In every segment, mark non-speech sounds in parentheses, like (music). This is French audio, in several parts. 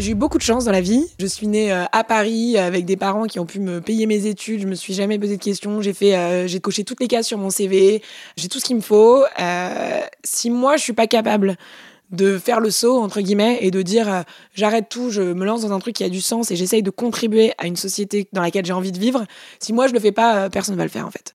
J'ai eu beaucoup de chance dans la vie. Je suis née euh, à Paris avec des parents qui ont pu me payer mes études. Je me suis jamais posé de questions. J'ai fait, euh, j'ai coché toutes les cases sur mon CV. J'ai tout ce qu'il me faut. Euh, si moi je suis pas capable de faire le saut entre guillemets et de dire euh, j'arrête tout, je me lance dans un truc qui a du sens et j'essaye de contribuer à une société dans laquelle j'ai envie de vivre. Si moi je le fais pas, euh, personne ne va le faire en fait.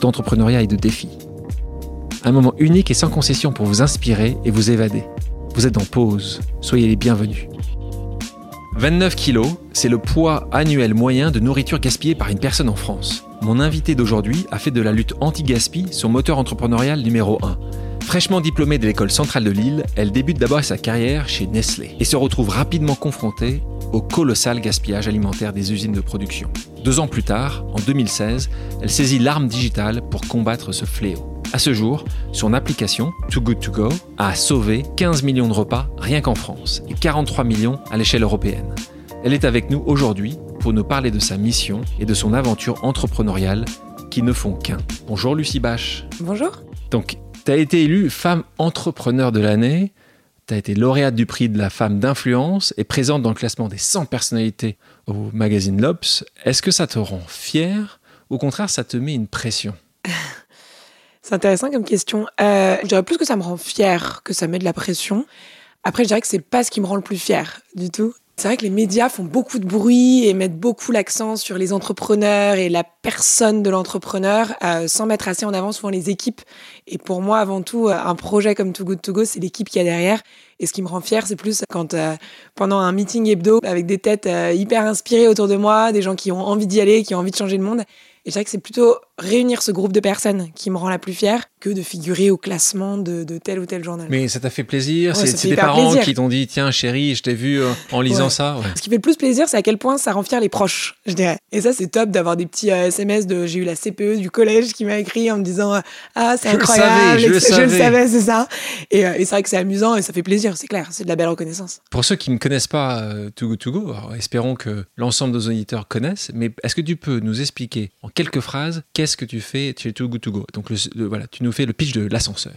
d'entrepreneuriat et de défis. Un moment unique et sans concession pour vous inspirer et vous évader. Vous êtes en pause, soyez les bienvenus. 29 kilos, c'est le poids annuel moyen de nourriture gaspillée par une personne en France. Mon invité d'aujourd'hui a fait de la lutte anti-gaspi son moteur entrepreneurial numéro 1. Fraîchement diplômée de l'école centrale de Lille, elle débute d'abord sa carrière chez Nestlé et se retrouve rapidement confrontée au colossal gaspillage alimentaire des usines de production. Deux ans plus tard, en 2016, elle saisit l'arme digitale pour combattre ce fléau. À ce jour, son application Too Good To Go a sauvé 15 millions de repas rien qu'en France et 43 millions à l'échelle européenne. Elle est avec nous aujourd'hui pour nous parler de sa mission et de son aventure entrepreneuriale qui ne font qu'un. Bonjour Lucie Bache. Bonjour. Donc, tu as été élue femme entrepreneur de l'année, tu as été lauréate du prix de la femme d'influence et présente dans le classement des 100 personnalités au magazine Lobs. Est-ce que ça te rend fière ou au contraire ça te met une pression? (laughs) C'est intéressant comme question. Euh, je dirais plus que ça me rend fière que ça met de la pression. Après, je dirais que c'est pas ce qui me rend le plus fière du tout. C'est vrai que les médias font beaucoup de bruit et mettent beaucoup l'accent sur les entrepreneurs et la personne de l'entrepreneur, euh, sans mettre assez en avant souvent les équipes. Et pour moi, avant tout, un projet comme Too Good To Go, c'est l'équipe qu'il y a derrière. Et ce qui me rend fière, c'est plus quand euh, pendant un meeting hebdo, avec des têtes euh, hyper inspirées autour de moi, des gens qui ont envie d'y aller, qui ont envie de changer le monde, et je dirais que c'est plutôt réunir ce groupe de personnes qui me rend la plus fière que de figurer au classement de, de tel ou tel journal. Mais ça t'a fait plaisir ouais, C'est tes parents plaisir. qui t'ont dit Tiens, chérie, je t'ai vu euh, en lisant ouais. ça. Ouais. Ce qui fait le plus plaisir, c'est à quel point ça rend fier les proches, je dirais. Et ça, c'est top d'avoir des petits euh, SMS de. J'ai eu la CPE du collège qui m'a écrit en me disant euh, Ah, c'est incroyable, je le savais, je le savais, c'est ça. Et, et c'est vrai que c'est amusant et ça fait plaisir, c'est clair. C'est de la belle reconnaissance. Pour ceux qui ne connaissent pas euh, Too Good To Go, alors, espérons que l'ensemble des auditeurs connaissent, mais est-ce que tu peux nous expliquer en quelques phrases qu'est-ce que tu fais chez Too Good To Go? Donc, voilà, tu nous fais le pitch de l'ascenseur.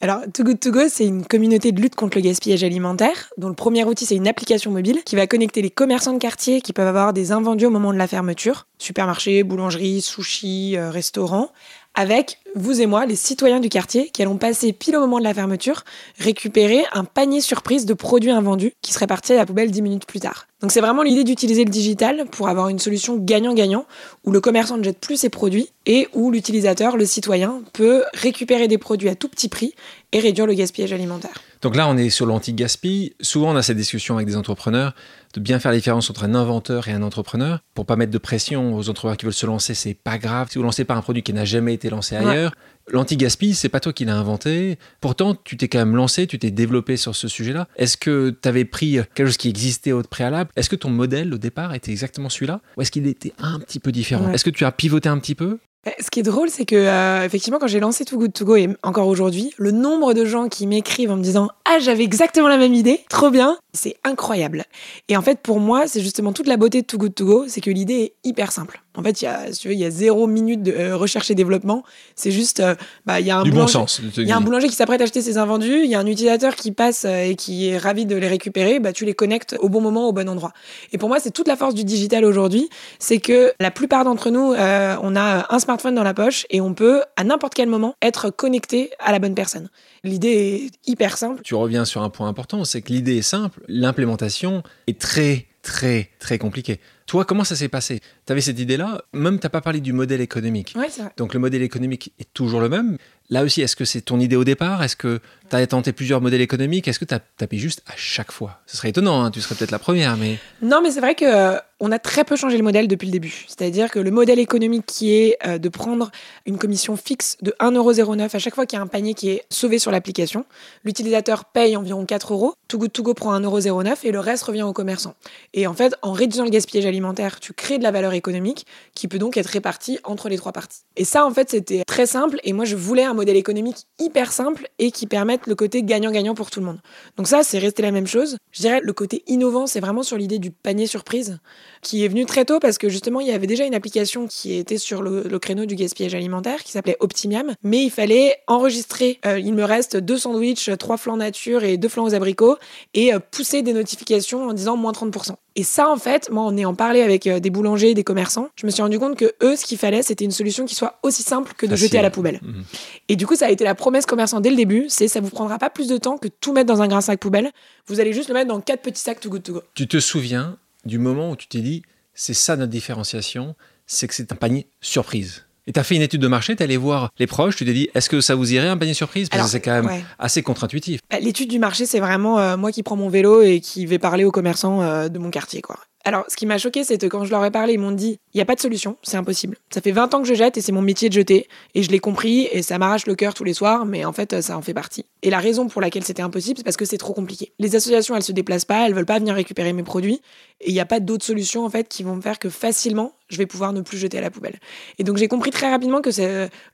Alors, Too Good To Go, c'est une communauté de lutte contre le gaspillage alimentaire, dont le premier outil, c'est une application mobile qui va connecter les commerçants de quartier qui peuvent avoir des invendus au moment de la fermeture, supermarché, boulangerie, sushi, euh, restaurant, avec vous et moi, les citoyens du quartier, qui allons passer pile au moment de la fermeture, récupérer un panier surprise de produits invendus qui serait parti à la poubelle 10 minutes plus tard. Donc c'est vraiment l'idée d'utiliser le digital pour avoir une solution gagnant-gagnant, où le commerçant ne jette plus ses produits et où l'utilisateur, le citoyen, peut récupérer des produits à tout petit prix et réduire le gaspillage alimentaire. Donc là, on est sur l'anti-gaspi. Souvent, on a cette discussion avec des entrepreneurs de bien faire la différence entre un inventeur et un entrepreneur. Pour pas mettre de pression aux entrepreneurs qui veulent se lancer, c'est pas grave. Si vous lancez pas un produit qui n'a jamais été lancé ailleurs, ouais. L'anti-gaspi, c'est pas toi qui l'as inventé. Pourtant, tu t'es quand même lancé, tu t'es développé sur ce sujet-là. Est-ce que tu avais pris quelque chose qui existait au préalable? Est-ce que ton modèle au départ était exactement celui-là? Ou est-ce qu'il était un petit peu différent? Ouais. Est-ce que tu as pivoté un petit peu? Ce qui est drôle, c'est que euh, effectivement, quand j'ai lancé Too Good To Go et encore aujourd'hui, le nombre de gens qui m'écrivent en me disant ah j'avais exactement la même idée, trop bien, c'est incroyable. Et en fait, pour moi, c'est justement toute la beauté de Too Good To Go, c'est que l'idée est hyper simple. En fait, il y a, si tu veux, il y a zéro minute de euh, recherche et développement. C'est juste, euh, bah, il y a un du boulanger, bon sens. Il y a un boulanger qui s'apprête à acheter ses invendus. Il y a un utilisateur qui passe euh, et qui est ravi de les récupérer. Bah, tu les connectes au bon moment, au bon endroit. Et pour moi, c'est toute la force du digital aujourd'hui, c'est que la plupart d'entre nous, euh, on a un smartphone dans la poche et on peut à n'importe quel moment être connecté à la bonne personne. L'idée est hyper simple. Tu reviens sur un point important, c'est que l'idée est simple, l'implémentation est très très très compliquée. Toi, comment ça s'est passé? Tu avais cette idée-là, même tu n'as pas parlé du modèle économique. Ouais, c'est vrai. Donc le modèle économique est toujours le même. Là aussi, est-ce que c'est ton idée au départ? Est-ce que tu as tenté plusieurs modèles économiques? Est-ce que tu as tapé juste à chaque fois? Ce serait étonnant, hein, tu serais peut-être la première, mais... Non, mais c'est vrai que euh, on a très peu changé le modèle depuis le début. C'est-à-dire que le modèle économique qui est euh, de prendre une commission fixe de 1,09€ à chaque fois qu'il y a un panier qui est sauvé sur l'application, l'utilisateur paye environ 4 euros, Good To Go prend 1,09€ et le reste revient au commerçant. Et en fait, en réduisant le gaspillage alimentaire, tu crées de la valeur économique qui peut donc être répartie entre les trois parties. Et ça, en fait, c'était très simple et moi, je voulais un modèle économique hyper simple et qui permette le côté gagnant-gagnant pour tout le monde. Donc ça, c'est resté la même chose. Je dirais le côté innovant, c'est vraiment sur l'idée du panier surprise qui est venu très tôt parce que justement, il y avait déjà une application qui était sur le, créneau du gaspillage alimentaire qui s'appelait Optimium, mais il fallait enregistrer. Euh, il me reste deux sandwichs, trois flancs nature et deux flancs aux abricots et euh, pousser des notifications en disant moins 30%. Et ça, en fait, moi, en ayant parlé avec euh, des boulangers, des commerçants, je me suis rendu compte que eux, ce qu'il fallait, c'était une solution qui soit aussi simple que de jeter à la poubelle. Mhm. Et du coup, ça a été la promesse commerçant dès le début, c'est ça vous prendra pas plus de temps que tout mettre dans un grand sac poubelle. Vous allez juste le mettre dans quatre petits sacs to go to go. Tu te souviens du moment où tu t'es dit, c'est ça notre différenciation, c'est que c'est un panier surprise. Et tu as fait une étude de marché, tu allé voir les proches, tu t'es dit, est-ce que ça vous irait un panier surprise? Parce que c'est quand même assez contre-intuitif. Bah, l'étude du marché, c'est vraiment euh, moi qui prends mon vélo et qui vais parler aux commerçants euh, de mon quartier. quoi. Alors, ce qui m'a choqué, c'est que quand je leur ai parlé, ils m'ont dit il n'y a pas de solution, c'est impossible. Ça fait 20 ans que je jette et c'est mon métier de jeter. Et je l'ai compris et ça m'arrache le cœur tous les soirs, mais en fait, ça en fait partie. Et la raison pour laquelle c'était impossible, c'est parce que c'est trop compliqué. Les associations, elles se déplacent pas, elles veulent pas venir récupérer mes produits. Et il n'y a pas d'autres solutions, en fait, qui vont me faire que facilement, je vais pouvoir ne plus jeter à la poubelle. Et donc, j'ai compris très rapidement que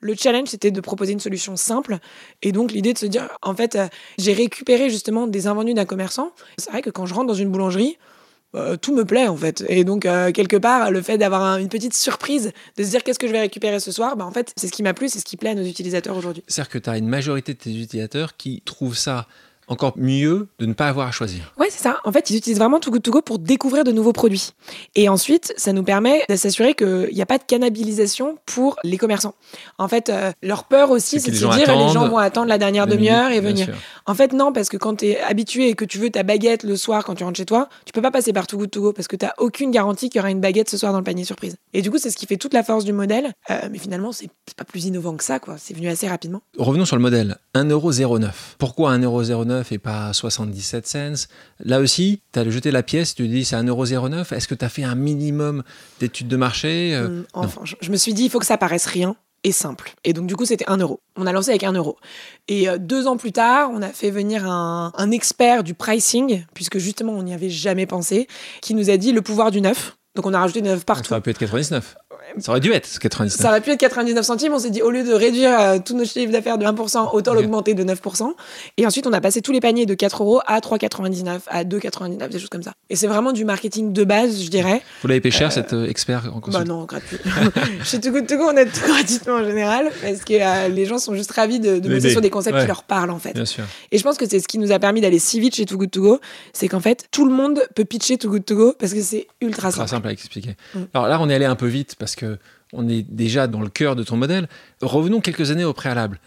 le challenge, c'était de proposer une solution simple. Et donc, l'idée de se dire en fait, euh, j'ai récupéré justement des invendus d'un commerçant. C'est vrai que quand je rentre dans une boulangerie, euh, tout me plaît en fait. Et donc, euh, quelque part, le fait d'avoir une petite surprise, de se dire qu'est-ce que je vais récupérer ce soir, bah, en fait, c'est ce qui m'a plu, c'est ce qui plaît à nos utilisateurs aujourd'hui. C'est-à-dire que tu as une majorité de tes utilisateurs qui trouvent ça encore mieux de ne pas avoir à choisir. Ouais, c'est ça. En fait, ils utilisent vraiment Too Good To Go pour découvrir de nouveaux produits. Et ensuite, ça nous permet de s'assurer qu'il n'y a pas de cannibalisation pour les commerçants. En fait, euh, leur peur aussi, c'est de se dire les gens vont attendre la dernière demi-heure et venir. En fait, non, parce que quand tu es habitué et que tu veux ta baguette le soir quand tu rentres chez toi, tu peux pas passer par Too Good To Go parce que tu n'as aucune garantie qu'il y aura une baguette ce soir dans le panier surprise. Et du coup, c'est ce qui fait toute la force du modèle. Euh, mais finalement, c'est pas plus innovant que ça, quoi. C'est venu assez rapidement. Revenons sur le modèle. 1,09€. Pourquoi 1,09€ et pas 60 77 cents. Là aussi, tu as jeté la pièce, tu te dis c'est 1,09€. Est-ce que tu as fait un minimum d'études de marché euh, hum, Enfin, je, me suis dit, il faut que ça paraisse rien et simple. Et donc, du coup, c'était 1 euro. On a lancé avec 1 euro. Et euh, deux ans plus tard, on a fait venir un, un expert du pricing, puisque justement, on n'y avait jamais pensé, qui nous a dit le pouvoir du neuf. Donc, on a rajouté 9 partout. Ça aurait pu être 99. Ça aurait dû être 99. Ça aurait pu être 99 centimes. On s'est dit, au lieu de réduire euh, tous nos chiffres d'affaires de 1%, autant l'augmenter de 9%. Et ensuite, on a passé tous les paniers de 4 euros à 3,99, à 2,99, des choses comme ça. Et c'est vraiment du marketing de base, je dirais. Vous l'avez payé cher, euh, cet euh, expert en Bah non, gratuit. Chez Too Good To Go, on a tout gratuitement en général, parce que les gens sont juste ravis de, de bosser sur des concepts qui leur parlent, en fait. Bien sûr. Et je pense que c'est ce qui nous a permis d'aller si vite chez Too Good To Go, c'est qu'en fait, tout le monde peut pitcher Too Good To Go parce que c'est ultra simple. simple à expliquer. Mm. Alors là, on est allé un peu vite parce que on est déjà dans le cœur de ton modèle. Revenons quelques années au préalable.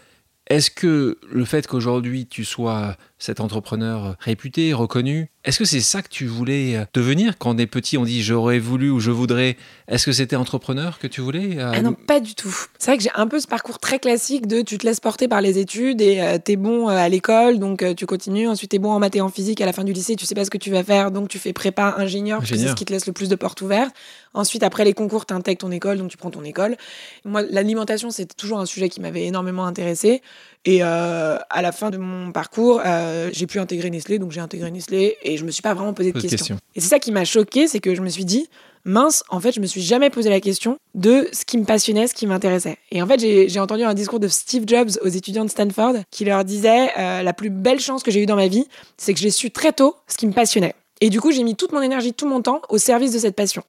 Est-ce que le fait qu'aujourd'hui tu sois cet entrepreneur réputé, reconnu, est-ce que c'est ça que tu voulais euh, devenir Quand des petits ont dit j'aurais voulu ou je voudrais, est-ce que c'était entrepreneur que tu voulais euh, Ah non, pas du tout. C'est vrai que j'ai un peu ce parcours très classique de tu te laisses porter par les études et tu euh, t'es bon à l'école, donc tu continues. Ensuite, t'es bon en maths et en physique à la fin du lycée, tu sais pas ce que tu vas faire, donc tu fais prépa ingénieur, c'est ce qui te laisse le plus de portes ouvertes. Ensuite, après les concours, t'intègres ton école, donc tu prends ton école. Moi, l'alimentation, c'était toujours un sujet qui m'avait énormément intéressé. Et à la fin de mon parcours, j'ai pu intégrer Nestlé, donc j'ai intégré Nestlé et je me suis pas vraiment posé de questions. Et c'est ça qui m'a choqué, c'est que je me suis dit, mince, en fait, je me suis jamais posé la question de ce qui me passionnait, ce qui m'intéressait. Et en fait, j'ai entendu un discours de Steve Jobs aux étudiants de Stanford qui leur disait euh, la plus belle chance que j'ai eue dans ma vie, c'est que j'ai su très tôt ce qui me passionnait. Et du coup, j'ai mis toute mon énergie, tout mon temps au service de cette passion.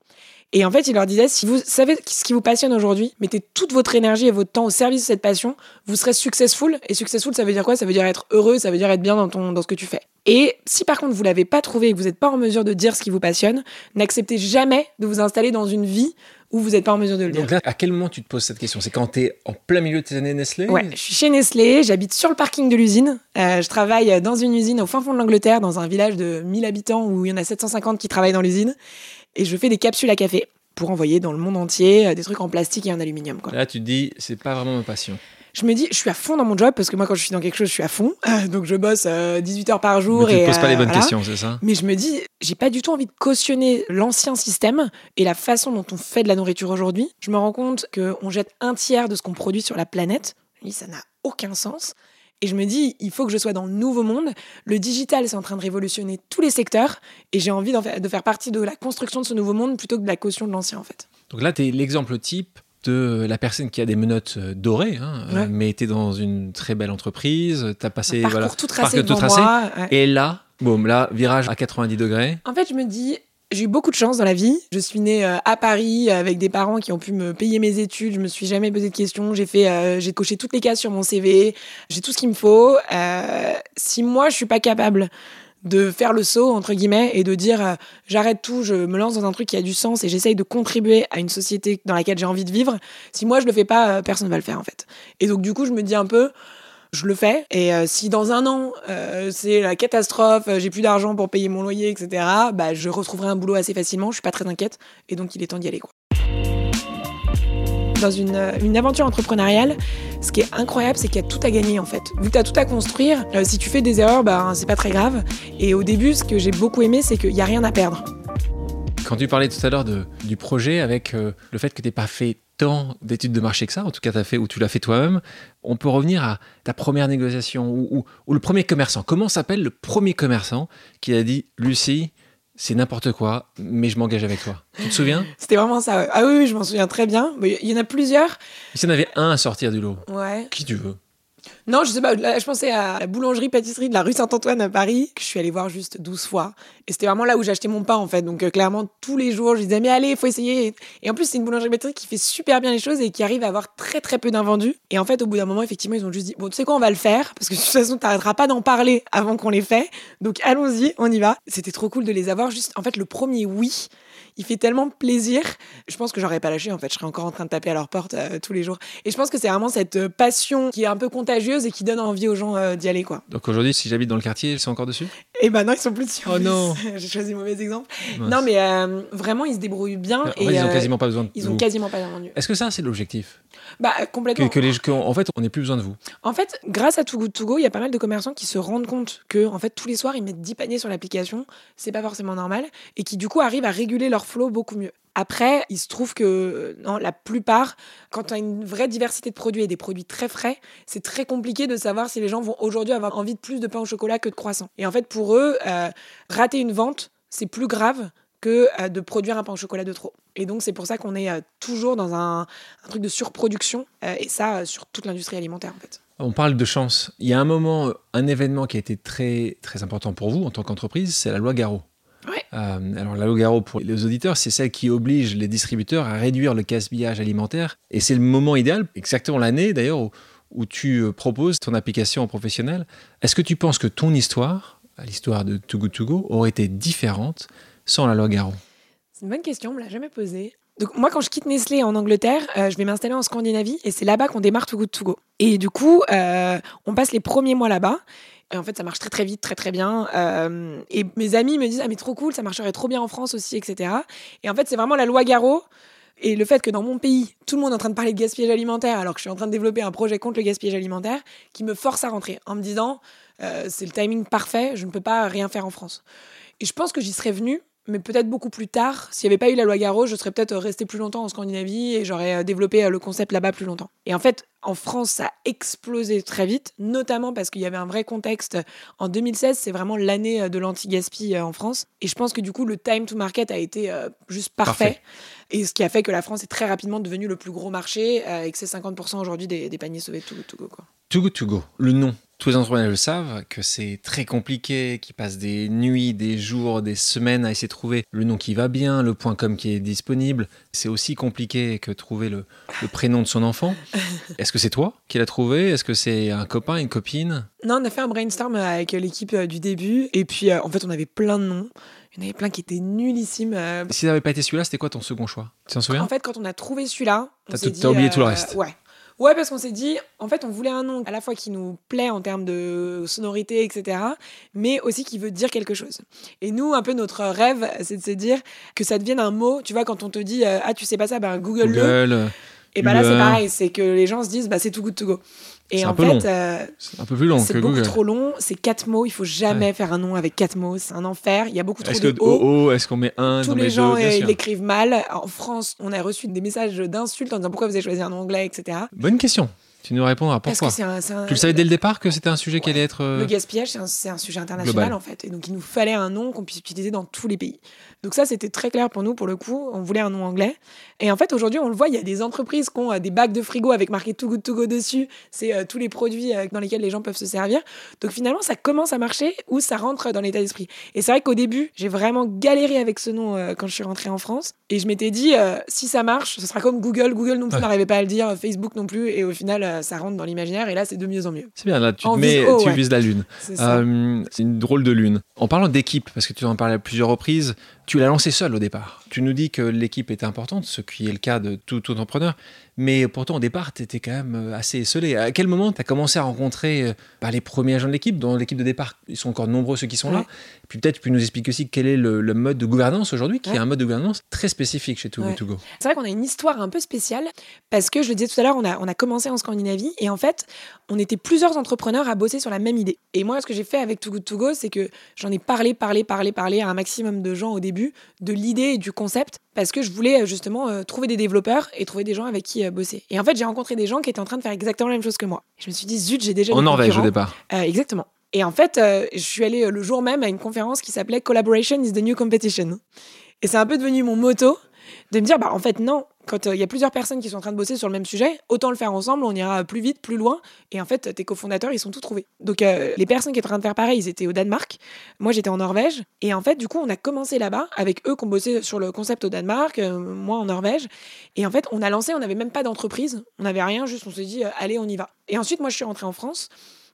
Et en fait, il leur disait, si vous savez ce qui vous passionne aujourd'hui, mettez toute votre énergie et votre temps au service de cette passion, vous serez successful. Et successful, ça veut dire quoi? Ça veut dire être heureux, ça veut dire être bien dans, ton, dans ce que tu fais. Et si par contre vous l'avez pas trouvé et que vous n'êtes pas en mesure de dire ce qui vous passionne, n'acceptez jamais de vous installer dans une vie où vous n'êtes pas en mesure de le dire. Donc là, à quel moment tu te poses cette question? C'est quand tu es en plein milieu de tes années Nestlé? Ouais, je suis chez Nestlé, j'habite sur le parking de l'usine. Euh, je travaille dans une usine au fin fond de l'Angleterre, dans un village de 1000 habitants où il y en a 750 qui travaillent dans l'usine. Et je fais des capsules à café pour envoyer dans le monde entier euh, des trucs en plastique et en aluminium. Quoi. Là, tu te dis, c'est pas vraiment ma passion. Je me dis, je suis à fond dans mon job parce que moi, quand je suis dans quelque chose, je suis à fond. (laughs) donc, je bosse 18 heures par jour. Mais tu et te poses pas les bonnes voilà. questions, c'est ça? Mais je me dis, j'ai pas du tout envie de cautionner l'ancien système et la façon dont on fait de la nourriture aujourd'hui. Je me rends compte qu'on jette un tiers de ce qu'on produit sur la planète. Je me dis, ça n'a aucun sens. Et je me dis, il faut que je sois dans le nouveau monde. Le digital, c'est en train de révolutionner tous les secteurs. Et j'ai envie faire- de faire partie de la construction de ce nouveau monde plutôt que de la caution de l'ancien, en fait. Donc là, tu es l'exemple type de la personne qui a des menottes euh, dorées, hein, euh, Ouais. mais tu dans une très belle entreprise, tu as passé... Parcours voilà, tout tracé parcours tout tracé. moi. ouais. Et là, boum, là, virage à 90 degrés. En fait, je me dis, j'ai eu beaucoup de chance dans la vie. Je suis née euh, à Paris euh, avec des parents qui ont pu me payer mes études. Je me suis jamais posé de questions. J'ai fait, euh, j'ai coché toutes les cases sur mon CV. J'ai tout ce qu'il me faut. Euh, si moi, je suis pas capable de faire le saut entre guillemets et de dire euh, j'arrête tout, je me lance dans un truc qui a du sens et j'essaye de contribuer à une société dans laquelle j'ai envie de vivre. Si moi je le fais pas, euh, personne va le faire en fait. Et donc du coup, je me dis un peu je le fais. Et euh, si dans un an, euh, c'est la catastrophe, j'ai plus d'argent pour payer mon loyer, etc., bah, je retrouverai un boulot assez facilement. Je suis pas très inquiète. Et donc, il est temps d'y aller. Quoi. Dans une, une aventure entrepreneuriale, ce qui est incroyable, c'est qu'il y a tout à gagner en fait. Vu que tu as tout à construire, euh, si tu fais des erreurs, bah, c'est pas très grave. Et au début, ce que j'ai beaucoup aimé, c'est qu'il n'y a rien à perdre. Quand tu parlais tout à l'heure du projet avec euh, le fait que tu n'aies pas fait tant d'études de marché que ça, en tout cas fait ou tu l'as fait toi-même, on peut revenir à ta première négociation ou- ou le premier commerçant. Comment s'appelle le premier commerçant qui a dit Lucie, c'est n'importe quoi, mais je m'engage avec toi Tu te souviens? C'était vraiment ça. ouais. Ah oui, oui, je m'en souviens très bien. Mais Il y en a plusieurs. S'il y en avait un à sortir du lot, Ouais. qui tu veux? Non, je sais pas. Je pensais à la boulangerie-pâtisserie de la rue Saint-Antoine à Paris, que je suis allée voir juste 12 fois. Et c'était vraiment là où j'achetais mon pain, en fait. Donc, euh, clairement, tous les jours, je disais, mais allez, faut essayer. Et en plus, c'est une boulangerie-pâtisserie qui fait super bien les choses et qui arrive à avoir très, très peu d'invendus. Et en fait, au bout d'un moment, effectivement, ils ont juste dit, bon, tu sais quoi, on va le faire, parce que de toute façon, t'arrêteras pas d'en parler avant qu'on les fait. Donc, allons-y, on y va. C'était trop cool de les avoir. Juste, en fait, le premier oui, il fait tellement plaisir. Je pense que j'aurais pas lâché, en fait. Je serais encore en train de taper à leur porte euh, tous les jours. Et je pense que c'est vraiment cette euh, passion qui est un peu contagieuse et qui donne envie aux gens euh, d'y aller, quoi. Donc aujourd'hui, si j'habite dans le quartier, ils sont encore dessus? Et ben non, ils sont plus dessus. Oh non. (laughs) J'ai choisi le mauvais exemple. Mince. Non, mais euh, vraiment, ils se débrouillent bien. En fait, et ils ont euh, quasiment pas besoin de ils vous. quasiment pas d'invendus. Est-ce que ça, c'est l'objectif? Bah, que, complètement. que les, qu'en- En fait, on n'ait plus besoin de vous. En fait, grâce à Too Good To Go, il y a pas mal de commerçants qui se rendent compte que, en fait, tous les soirs, ils mettent 10 paniers sur l'application. C'est pas forcément normal. Et qui, du coup, arrivent à réguler leur flow beaucoup mieux. Après, il se trouve que, non, la plupart, quand tu as une vraie diversité de produits et des produits très frais, c'est très compliqué de savoir si les gens vont aujourd'hui avoir envie de plus de pain au chocolat que de croissant. Et en fait, pour eux, euh, rater une vente, c'est plus grave que euh, de produire un pain au chocolat de trop. Et donc, c'est pour ça qu'on est euh, toujours dans un, truc de surproduction, et ça, sur toute l'industrie alimentaire, en fait. On parle de chance. Il y a un moment, un événement qui a été très, très important pour vous en tant qu'entreprise, c'est la loi Garot. Ouais. Euh, alors la loi Garot, pour les auditeurs, c'est celle qui oblige les distributeurs à réduire le gaspillage alimentaire. Et c'est le moment idéal, exactement l'année d'ailleurs, où, où tu euh, proposes ton application en professionnel. Est-ce que tu penses que ton histoire, l'histoire de Too Good To Go, aurait été différente sans la loi Garot C'est une bonne question, on me l'a jamais posée. Donc moi, quand je quitte Nestlé en Angleterre, euh, je vais m'installer en Scandinavie et c'est là-bas qu'on démarre Too Good To Go. Et du coup, euh, on passe les premiers mois là-bas. Et en fait, ça marche très très vite, très très bien. Euh, et mes amis me disent ah mais trop cool, ça marcherait trop bien en France aussi, etc. Et en fait, c'est vraiment la loi Garot et le fait que dans mon pays, tout le monde est en train de parler de gaspillage alimentaire alors que je suis en train de développer un projet contre le gaspillage alimentaire qui me force à rentrer en me disant euh, c'est le timing parfait, je ne peux pas rien faire en France. Et je pense que j'y serais venue mais peut-être beaucoup plus tard. S'il n'y avait pas eu la loi Garot, je serais peut-être resté plus longtemps en Scandinavie et j'aurais euh, développé euh, le concept là-bas plus longtemps. Et en fait, en France, ça a explosé très vite, notamment parce qu'il y avait un vrai contexte. En 2016, c'est vraiment l'année euh, de l'anti-gaspi en France. Et je pense que du coup, le time to market a été juste parfait. Parfait. Et ce qui a fait que la France est très rapidement devenue le plus gros marché et que c'est 50% aujourd'hui des, des paniers sauvés de tout, tout go, quoi. To Go, le nom. Tous les entrepreneurs le savent, que c'est très compliqué, qu'ils passent des nuits, des jours, des semaines à essayer de trouver le nom qui va bien, le point .com qui est disponible. C'est aussi compliqué que trouver le, le prénom de son enfant. (laughs) Est-ce que c'est toi qui l'as trouvé? Est-ce que c'est un copain, une copine? Non, on a fait un brainstorm avec l'équipe euh, du début. Et puis, euh, en fait, on avait plein de noms. Il y en avait plein qui étaient nullissimes. euh, Si ça n'avait pas été celui-là, c'était quoi ton second choix? Tu t'en souviens? En fait, quand on a trouvé celui-là, on T'as tout- dit, t'as oublié tout le reste. Ouais. Ouais, parce qu'on s'est dit, en fait, on voulait un nom à la fois qui nous plaît en termes de sonorité, etc., mais aussi qui veut dire quelque chose. Et nous, un peu notre rêve, c'est de se dire que ça devienne un mot. Tu vois, quand on te dit, euh, ah, tu sais pas ça, ben Google-le. Google, Et bah là, c'est pareil, c'est que les gens se disent, bah c'est Too Good To Go. Et C'est un en peu fait, long. euh, C'est un peu plus long c'est beaucoup Google. trop long, c'est quatre mots, il faut jamais faire un nom avec quatre mots, c'est un enfer, il y a beaucoup trop Est-ce de que O. oh, oh, est-ce qu'on met un Tous les gens deux ils l'écrivent mal. En France, on a reçu des messages d'insultes en disant pourquoi vous avez choisi un nom anglais, etc. Bonne question. Tu nous répondras Parce pourquoi? que c'est un, c'est un- Tu le savais dès le départ que c'était un sujet qui allait être. euh, Le gaspillage, c'est un, c'est un sujet international global. en fait. Et donc, il nous fallait un nom qu'on puisse utiliser dans tous les pays. Donc, ça, c'était très clair pour nous, pour le coup. On voulait un nom anglais. Et en fait, aujourd'hui, on le voit, il y a des entreprises qui ont euh, des bacs de frigo avec marqué Too Good To Go dessus. C'est euh, tous les produits euh, dans lesquels les gens peuvent se servir. Donc, finalement, ça commence à marcher ou ça rentre dans l'état d'esprit. Et c'est vrai qu'au début, j'ai vraiment galéré avec ce nom quand je suis rentrée en France. Et je m'étais dit, si ça marche, ce sera comme Google. Google non plus Ouais. n'arrivait pas à le dire, Facebook non plus. Et au final, ça rentre dans l'imaginaire. Et là, c'est de mieux en mieux. C'est bien, là, tu, te mets, tu ouais. vises la lune. Euh, c'est une drôle de lune. En parlant d'équipe, parce que tu en parlais à plusieurs reprises, tu l'as lancé seul au départ. Tu nous dis que l'équipe était importante, ce qui est le cas de tout entrepreneur, mais pourtant au départ, tu étais quand même euh, assez esselé. À quel moment tu as commencé à rencontrer euh, bah, les premiers agents de l'équipe Dans l'équipe de départ, ils sont encore nombreux ceux qui sont là. Ouais. Puis peut-être tu peux nous expliquer aussi quel est le, le mode de gouvernance aujourd'hui, qui Ouais. est un mode de gouvernance très spécifique chez Too Good Ouais. Go. C'est vrai qu'on a une histoire un peu spéciale parce que je le disais tout à l'heure, on a, on a commencé en Scandinavie et en fait, on était plusieurs entrepreneurs à bosser sur la même idée. Et moi, ce que j'ai fait avec Too Good To Go, c'est que j'en ai parlé, parlé, parlé, parlé à un maximum de gens au début de l'idée et du concept parce que je voulais euh, justement euh, trouver des développeurs et trouver des gens avec qui euh, bosser. Et en fait, j'ai rencontré des gens qui étaient en train de faire exactement la même chose que moi. Je me suis dit, zut, j'ai déjà En des Norvège au départ. Euh, exactement. Et en fait, je suis allée le jour même à une conférence qui s'appelait Collaboration is the new competition. Et c'est un peu devenu mon motto de me dire, bah en fait non, quand euh, il y a plusieurs personnes qui sont en train de bosser sur le même sujet, autant le faire ensemble, on ira plus vite, plus loin. Et en fait, tes cofondateurs, ils sont tous trouvés. Donc euh, les personnes qui étaient en train de faire pareil, ils étaient au Danemark. Moi, j'étais en Norvège. Et en fait, du coup, on a commencé là-bas avec eux qui ont bossé sur le concept au Danemark, euh, moi en Norvège. Et en fait, on a lancé, on n'avait même pas d'entreprise, on n'avait rien, juste on s'est dit, allez, on y va. Et ensuite, moi, je suis rentrée en France.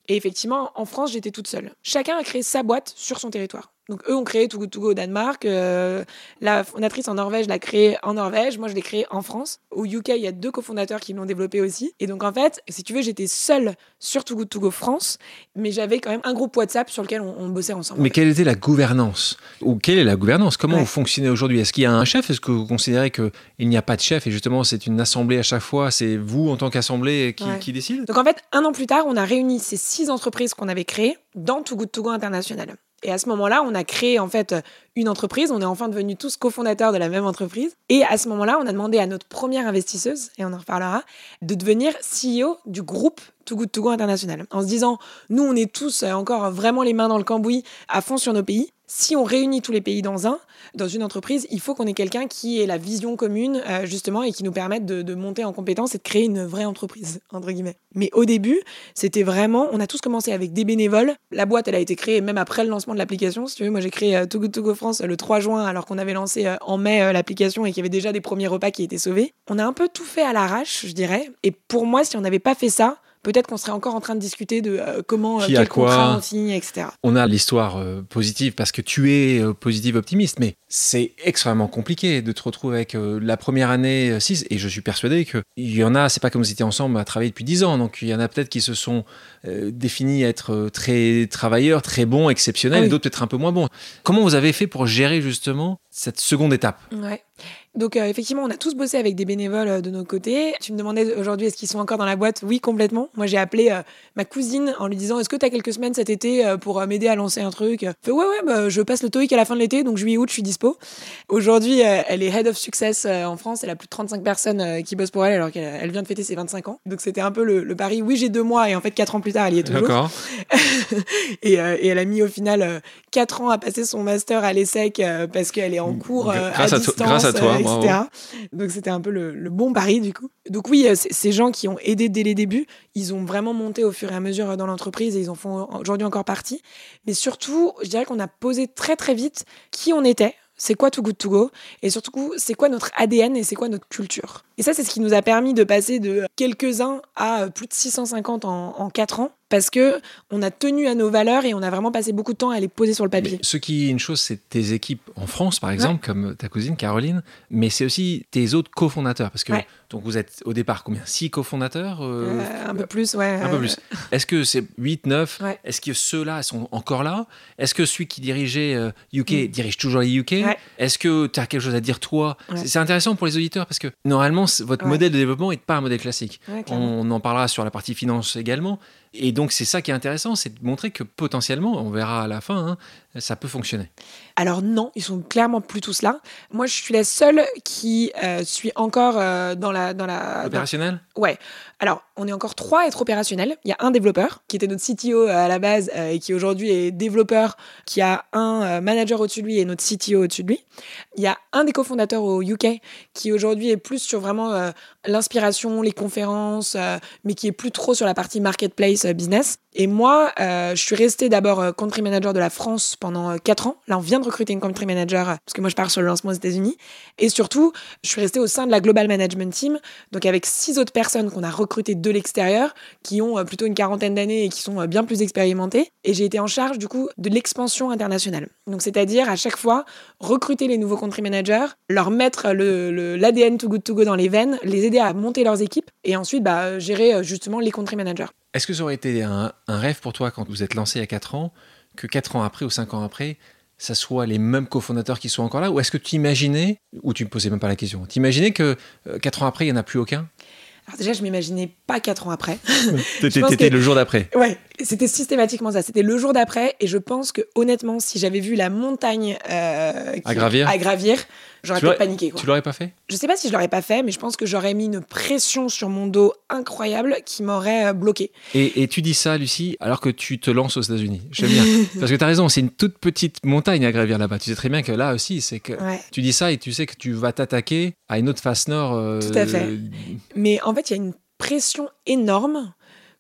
Et effectivement, en France, j'étais toute seule. Chacun a créé sa boîte sur son territoire. Donc eux ont créé Too Good To Go au Danemark. euh, la fondatrice en Norvège l'a créé en Norvège. Moi, je l'ai créé en France. Au UK, il y a deux cofondateurs qui l'ont développé aussi. Et donc en fait, si tu veux, j'étais seule sur Too Good To Go France, mais j'avais quand même un groupe WhatsApp sur lequel on, on bossait ensemble. Mais quelle était la gouvernance Ou quelle est la gouvernance? Comment Ouais. vous fonctionnez aujourd'hui? Est-ce qu'il y a un chef? Est-ce que vous considérez qu'il n'y a pas de chef et justement c'est une assemblée à chaque fois C'est vous en tant qu'assemblée qui, Ouais. qui décide? Donc en fait, un an plus tard, on a réuni ces six entreprises qu'on avait créées dans Too Good To Go International. Et à ce moment-là, on a créé en fait une entreprise. On est enfin devenus tous cofondateurs de la même entreprise. Et à ce moment-là, on a demandé à notre première investisseuse, et on en reparlera, de devenir CEO du groupe Too Good International. En se disant, nous, on est tous euh, encore vraiment les mains dans le cambouis, à fond sur nos pays. Si on réunit tous les pays dans un, dans une entreprise, il faut qu'on ait quelqu'un qui ait la vision commune, euh, justement, et qui nous permette de, monter en compétence et de créer une vraie entreprise, entre guillemets. Mais au début, c'était vraiment, on a tous commencé avec des bénévoles. La boîte, elle a été créée même après le lancement de l'application. Si tu veux, moi, j'ai créé euh, Too Good To Go France euh, le 3 juin, alors qu'on avait lancé euh, en mai l'application et qu'il y avait déjà des premiers repas qui étaient sauvés. On a un peu tout fait à l'arrache, je dirais. Et pour moi, si on n'avait pas fait ça, peut-être qu'on serait encore en train de discuter de euh, comment, euh, Qui a quel quoi contrat on signe, etc. On a l'histoire euh, positive parce que tu es positive optimiste, mais c'est extrêmement compliqué de te retrouver avec la première année 6 et je suis persuadé qu'il y en a, c'est pas comme si étiez ensemble à travailler depuis 10 ans, donc il y en a peut-être qui se sont définis être très travailleurs, très bons, exceptionnels, Ah oui. et d'autres peut-être un peu moins bons. Comment vous avez fait pour gérer justement cette seconde étape? Ouais. Donc euh, effectivement, on a tous bossé avec des bénévoles euh, de nos côtés. Tu me demandais aujourd'hui est-ce qu'ils sont encore dans la boîte? Oui, complètement. Moi, j'ai appelé euh, ma cousine en lui disant est-ce que tu as quelques semaines cet été euh, pour m'aider à lancer un truc? Elle fait ouais ouais, bah, je passe le TOEIC à la fin de l'été, donc juillet août, je suis dispo. Aujourd'hui, elle est head of success en France. Elle a plus de 35 personnes qui bossent pour elle alors qu'elle elle vient de fêter ses 25 ans. Donc c'était un peu le, le pari. Oui, j'ai deux mois et en fait quatre ans plus tard, elle y est toujours. D'accord. (laughs) et, et elle a mis au final 4 ans à passer son master à l'ESSEC parce qu'elle est en cours euh, Grâce à, distance, grâce à toi. Etc. Donc c'était un peu le, le bon pari du coup. Donc oui, euh, ces gens qui ont aidé dès les débuts, ils ont vraiment monté au fur et à mesure euh, dans l'entreprise et ils en font aujourd'hui encore partie. Mais surtout, je dirais qu'on a posé très très vite qui on était. C'est quoi Too Good To Go Et surtout, c'est quoi notre ADN et c'est quoi notre culture Et ça, c'est ce qui nous a permis de passer de quelques-uns à euh, plus de 650 en, en 4 ans parce que on a tenu à nos valeurs et on a vraiment passé beaucoup de temps à les poser sur le papier. Ce qui est une chose, c'est tes équipes en France, par exemple, comme ta cousine Caroline, mais c'est aussi tes autres cofondateurs. Parce que Ouais. donc vous êtes au départ combien? Six cofondateurs euh, Euh, un peu plus, ouais. Un peu euh, plus. Est-ce que c'est 8, 9 Ouais. Est-ce que ceux-là sont encore là? Est-ce que celui qui dirigeait euh, UK dirige toujours les UK Mm. Est-ce que tu as quelque chose à dire toi? C'est- intéressant pour les auditeurs parce que normalement, votre modèle de développement n'est pas un modèle classique. On en parlera sur la partie finance également. Et donc, c'est ça qui est intéressant, c'est de montrer que potentiellement, on verra à la fin, hein, ça peut fonctionner. Alors non, ils sont clairement plus tous là. Moi, je suis la seule qui euh, suis encore euh, dans la dans la. Opérationnel dans- Ouais. Alors, on est encore trois à être opérationnels. Il y a un développeur qui était notre CTO à la base euh, et qui aujourd'hui est développeur, qui a un euh, manager au-dessus de lui et notre CTO au-dessus de lui. Il y a un des cofondateurs au UK qui aujourd'hui est plus sur vraiment euh, l'inspiration, les conférences, euh, mais qui est plus trop sur la partie marketplace euh, business. Et moi, euh, je suis restée d'abord euh, country manager de la France pendant euh, quatre ans. Là, on vient de recruter une country manager euh, parce que moi, je pars sur le lancement aux États-Unis. Et surtout, je suis restée au sein de la Global Management Team, donc avec six autres personnes qu'on a recrutées de l'extérieur, qui ont euh, plutôt une quarantaine d'années et qui sont euh, bien plus expérimentées. Et j'ai été en charge du coup de l'expansion internationale. Donc c'est-à-dire à chaque fois recruter les nouveaux country managers, leur mettre le- le- l'ADN Too Good To Go dans les veines, les aider à monter leurs équipes et ensuite bah, gérer euh, justement les country managers. Est-ce que ça aurait été un, rêve pour toi quand vous êtes lancé il y a 4 ans, que 4 ans après ou 5 ans après, ça soit les mêmes cofondateurs qui sont encore là? Ou est-ce que tu imaginais, ou tu me posais même pas la question, tu imaginais que 4 ans après, il n'y en a plus aucun? Alors déjà, je m'imaginais pas quatre ans après. T'étais le jour d'après. Ouais, c'était systématiquement ça. C'était le jour d'après, et je pense que honnêtement, si j'avais vu la montagne euh, qui- À gravir à gravir, j'aurais peut-être paniqué. Quoi. Tu l'aurais pas fait? Je sais pas si je l'aurais pas fait, mais je pense que j'aurais mis une pression sur mon dos incroyable qui m'aurait euh, bloqué. et, et tu dis ça, Lucie, alors que tu te lances aux États-Unis. J'aime bien. (laughs) Parce que tu as raison, c'est une toute petite montagne à gravir là-bas. Tu sais très bien que là aussi, c'est que Ouais. tu dis ça et tu sais que tu vas t'attaquer à une autre face nord. euh, Tout à fait. Mais en fait, il y a une pression énorme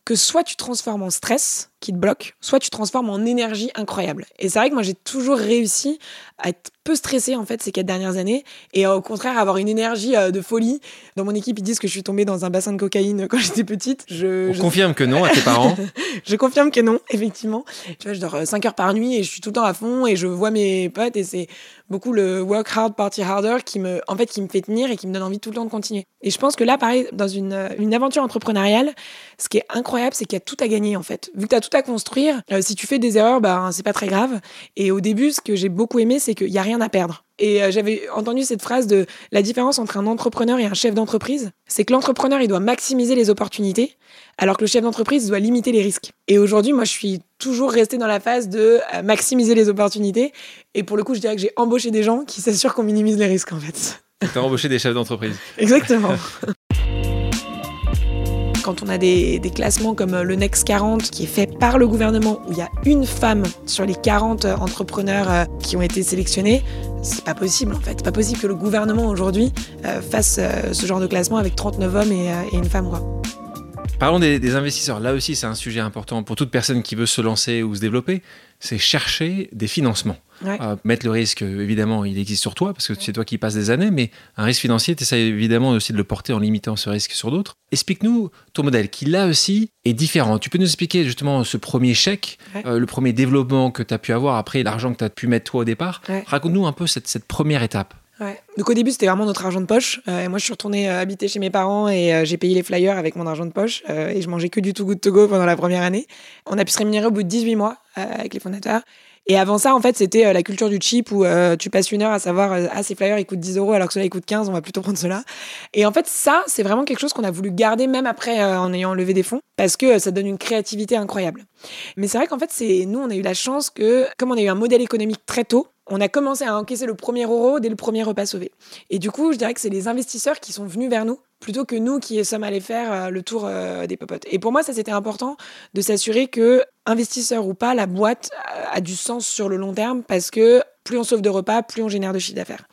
que soit tu transformes en stress qui te bloque, soit tu transformes en énergie incroyable. Et c'est vrai que moi j'ai toujours réussi à être peu stressée en fait ces quatre dernières années et euh, au contraire avoir une énergie euh, de folie. Dans mon équipe ils disent que je suis tombée dans un bassin de cocaïne (laughs) quand j'étais petite. Je, On je- confirme que non à tes parents. (laughs) je confirme que non, effectivement. Tu vois, je dors 5 heures par nuit et je suis tout le temps à fond et je vois mes potes et c'est beaucoup le work hard, party harder qui me, en fait, qui me fait tenir et qui me donne envie tout le temps de continuer. Et je pense que là, pareil, dans une, euh, une aventure entrepreneuriale, ce qui est incroyable, c'est qu'il y a tout à gagner, en fait. Vu que tu as tout à construire, euh, si tu fais des erreurs, bah, c'est pas très grave. Et au début, ce que j'ai beaucoup aimé, c'est qu'il y a rien à perdre. Et euh, j'avais entendu cette phrase de la différence entre un entrepreneur et un chef d'entreprise, c'est que l'entrepreneur, il doit maximiser les opportunités, alors que le chef d'entreprise doit limiter les risques. Et aujourd'hui, moi, je suis toujours restée dans la phase de euh, maximiser les opportunités. Et pour le coup, je dirais que j'ai embauché des gens qui s'assurent qu'on minimise les risques, en fait. Tu as embauché des chefs d'entreprise. (laughs) Exactement. (laughs) Quand on a des, classements comme euh, le Next 40 qui est fait par le gouvernement, où il y a une femme sur les 40 euh, entrepreneurs euh, qui ont été sélectionnés, c'est pas possible en fait. C'est pas possible que le gouvernement aujourd'hui fasse ce genre de classement avec 39 hommes et, une femme. Parlons des, des investisseurs. Là aussi, c'est un sujet important pour toute personne qui veut se lancer ou se développer. C'est chercher des financements. Ouais. Euh, mettre le risque, évidemment, il existe sur toi parce que c'est toi qui passes des années, mais un risque financier, tu essaies évidemment aussi de le porter en limitant ce risque sur d'autres. Explique-nous ton modèle qui, là aussi, est différent. Tu peux nous expliquer justement ce premier chèque, Ouais. euh, le premier développement que tu as pu avoir après l'argent que tu as pu mettre toi au départ. Ouais. Raconte-nous un peu cette, cette première étape. Donc au début, c'était vraiment notre argent de poche. Euh, et moi, je suis retournée euh, habiter chez mes parents et euh, j'ai payé les flyers avec mon argent de poche. et je mangeais que du Too Good To Go pendant la première année. On a pu se rémunérer au bout de 18 mois avec les fondateurs. Et avant ça, en fait, c'était la culture du cheap où tu passes une heure à savoir ah ces flyers ils coûtent 10 euros alors que ceux-là ils coûtent 15, on va plutôt prendre cela. Et en fait, ça c'est vraiment quelque chose qu'on a voulu garder même après en ayant levé des fonds parce que ça donne une créativité incroyable. Mais c'est vrai qu'en fait, c'est nous on a eu la chance que comme on a eu un modèle économique très tôt, on a commencé à encaisser le premier euro dès le premier repas sauvé. Et du coup, je dirais que c'est les investisseurs qui sont venus vers nous plutôt que nous qui sommes allés faire euh, le tour euh, des popotes. Et pour moi, ça c'était important de s'assurer que investisseur ou pas, la boîte a du sens sur le long terme parce que plus on sauve de repas, plus on génère de chiffre d'affaires.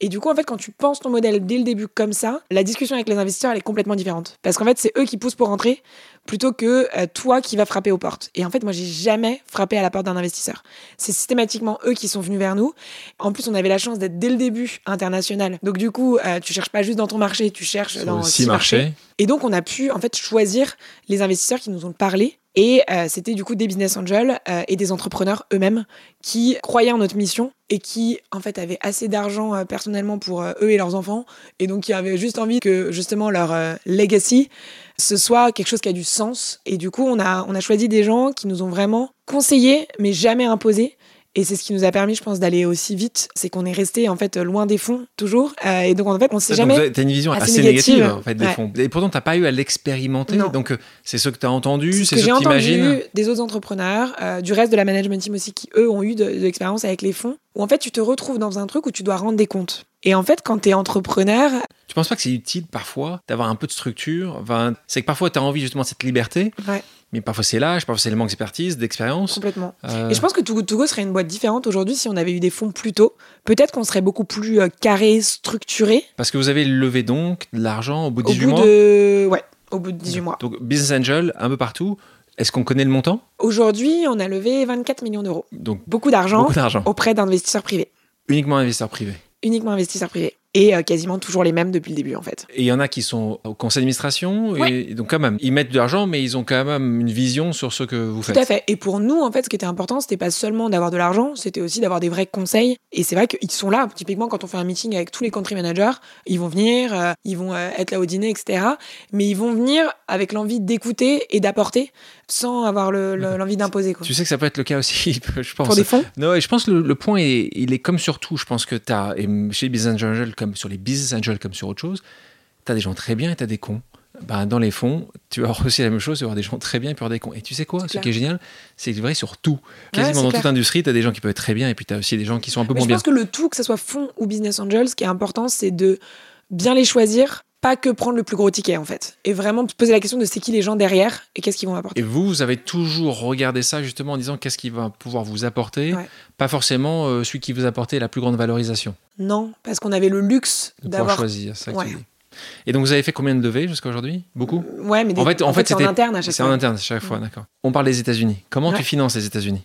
Et du coup, en fait, quand tu penses ton modèle dès le début comme ça, la discussion avec les investisseurs, elle est complètement différente. Parce qu'en fait, c'est eux qui poussent pour rentrer plutôt que euh, toi qui vas frapper aux portes. Et en fait, moi, j'ai jamais frappé à la porte d'un investisseur. C'est systématiquement eux qui sont venus vers nous. En plus, on avait la chance d'être dès le début international. Donc, du coup, euh, tu cherches pas juste dans ton marché, tu cherches Sur dans six six marchés. et donc, on a pu en fait choisir les investisseurs qui nous ont parlé. Et euh, c'était du coup des business angels euh, et des entrepreneurs eux-mêmes qui croyaient en notre mission et qui en fait avaient assez d'argent euh, personnellement pour euh, eux et leurs enfants et donc qui avaient juste envie que justement leur euh, legacy ce soit quelque chose qui a du sens. Et du coup, on a, on a choisi des gens qui nous ont vraiment conseillé mais jamais imposé Et c'est ce qui nous a permis, je pense, d'aller aussi vite. C'est qu'on est resté en fait loin des fonds toujours. Euh, et donc en fait, on sait jamais. Tu as une vision assez, négative, en fait des fonds. Et pourtant, t'as pas eu à l'expérimenter. Donc euh, c'est ce que tu as entendu, c'est ce que, j'ai entendu des autres entrepreneurs, euh, du reste de la management team aussi, qui eux ont eu de, l'expérience avec les fonds. Où en fait, tu te retrouves dans un truc où tu dois rendre des comptes. Et en fait, quand tu es entrepreneur. Tu penses pas que c'est utile parfois d'avoir un peu de structure? Enfin, C'est que parfois tu as envie justement de cette liberté. Ouais. Mais parfois c'est l'âge, parfois c'est le manque d'expertise, d'expérience. Complètement. Euh, Et je pense que Togo serait une boîte différente aujourd'hui si on avait eu des fonds plus tôt. Peut-être qu'on serait beaucoup plus euh, carré, structuré. Parce que vous avez levé donc de l'argent au bout de 18 au bout mois? de... Ouais, au bout de 18 mois. Donc Business Angel, un peu partout. Est-ce qu'on connaît le montant? Aujourd'hui, on a levé 24 millions d'euros. Donc beaucoup d'argent auprès d'investisseurs privés. Uniquement investisseurs privés. Uniquement investisseurs privés et euh, quasiment toujours les mêmes depuis le début en fait. Et il y en a qui sont au conseil d'administration et donc quand même ils mettent de l'argent mais ils ont quand même une vision sur ce que vous faites. Tout à fait. Et pour nous en fait ce qui était important c'était pas seulement d'avoir de l'argent, c'était aussi d'avoir des vrais conseils et c'est vrai qu'ils sont là typiquement quand on fait un meeting avec tous les country managers, ils vont venir, euh, ils vont euh, être là au dîner etc. Mais ils vont venir avec l'envie d'écouter et d'apporter sans avoir l'envie d'imposer. Tu sais que ça peut être le cas aussi, (laughs) je pense. Pour des fonds? Non, et je pense que le, point, est, il est comme sur tout. Je pense que tu as, et chez Business Angel, comme sur les Business Angels, comme sur autre chose, tu as des gens très bien et tu as des cons. Ben, dans les fonds, tu vas avoir (laughs) aussi la même chose, tu vas avoir des gens très bien et puis avoir des cons. Et tu sais quoi, ce qui est génial, c'est vrai sur tout. Quasiment dans toute industrie, tu as des gens qui peuvent être très bien et puis tu as aussi des gens qui sont un peu moins bien. Je pense que le tout, que ce soit fonds ou business angels, ce qui est important, c'est de bien les choisir pas que prendre le plus gros ticket en fait. Et vraiment te poser la question de c'est qui les gens derrière et qu'est-ce qu'ils vont apporter. Et vous, vous avez toujours regardé ça justement en disant qu'est-ce qui va pouvoir vous apporter, pas forcément euh, celui qui vous apportait la plus grande valorisation. Non, parce qu'on avait le luxe d'avoir choisir. Ça Et donc vous avez fait combien de levées jusqu'à aujourd'hui? Beaucoup? Ouais, mais en fait, en fait, c'est en interne à chaque fois. C'est en interne à chaque fois, d'accord. On parle des États-Unis. Comment tu finances les États-Unis?